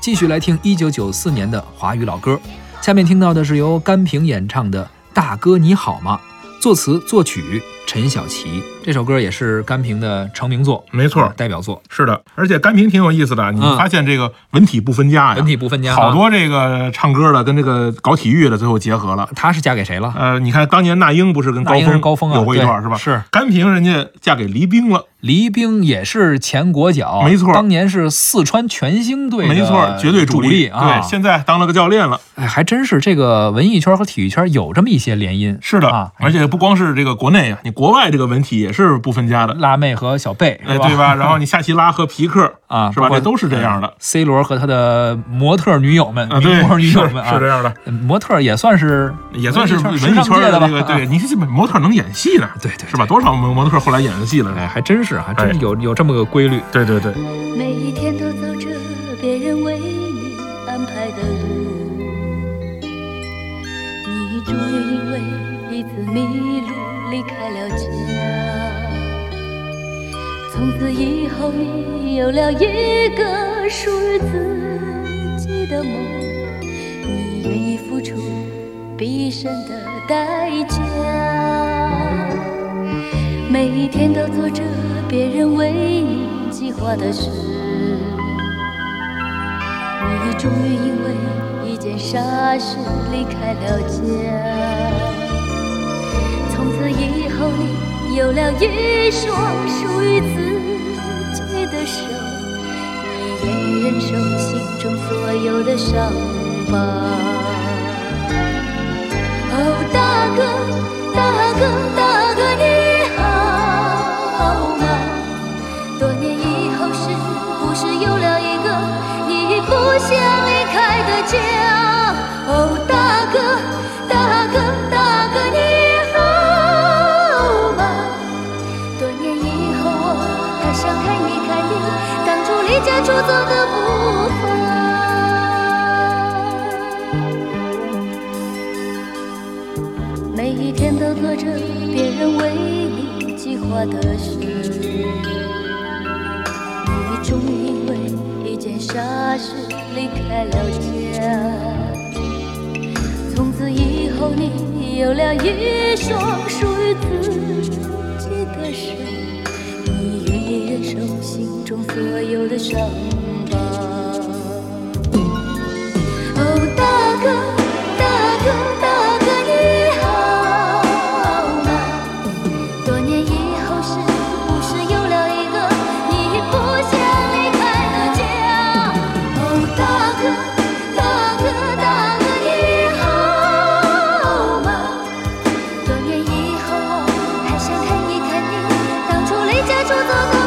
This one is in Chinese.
继续来听一九九四年的华语老歌。下面听到的是由甘萍演唱的《大哥你好吗》，作词作曲陈小琪。这首歌也是甘萍的成名作，没错，代表作。是的，而且甘萍挺有意思的，你嗯发现这个文体不分家呀，文体不分家啊好多这个唱歌的跟这个搞体育的最后结合了。她是嫁给谁了？呃，你看当年那英不是跟高峰高峰啊有过一段是吧？是甘萍人家嫁给黎兵了，黎兵也是前国脚，没错当年是四川全兴队的没错，绝对主力啊。对，现在当了个教练了。哎，还真是这个文艺圈和体育圈有这么一些联姻。是的，啊，而且不光是这个国内啊，你国外这个文体也是不分家的，辣妹和小贝，哎，对吧？然后你夏奇拉和皮克 啊，是吧？这都是这样的。C 罗和他的模特女友们，啊，对，模特女友们啊，是这样的，呃模特也算是也算是文艺圈？的这个，对，啊你看这模特能演戏呢，对对是吧？多少模模特后来演的戏了？哎，还真是，还真哎是有有这么个规律。对对对，每一天都走着别人为你安排的路，你终于因为一次迷路离开了家。从此以后，你有了一个属于自己的梦，你愿意付出毕生的代价。每一天都做着别人为你计划的事，你终于因为一件傻事离开了家。从此以后，你有了一双属于自己的手，你愿意忍受心中所有的伤疤。出走的步伐。每一天都做着别人为你计划的事，你终于因为一件傻事离开了家。从此以后，你有了一双属于自多年以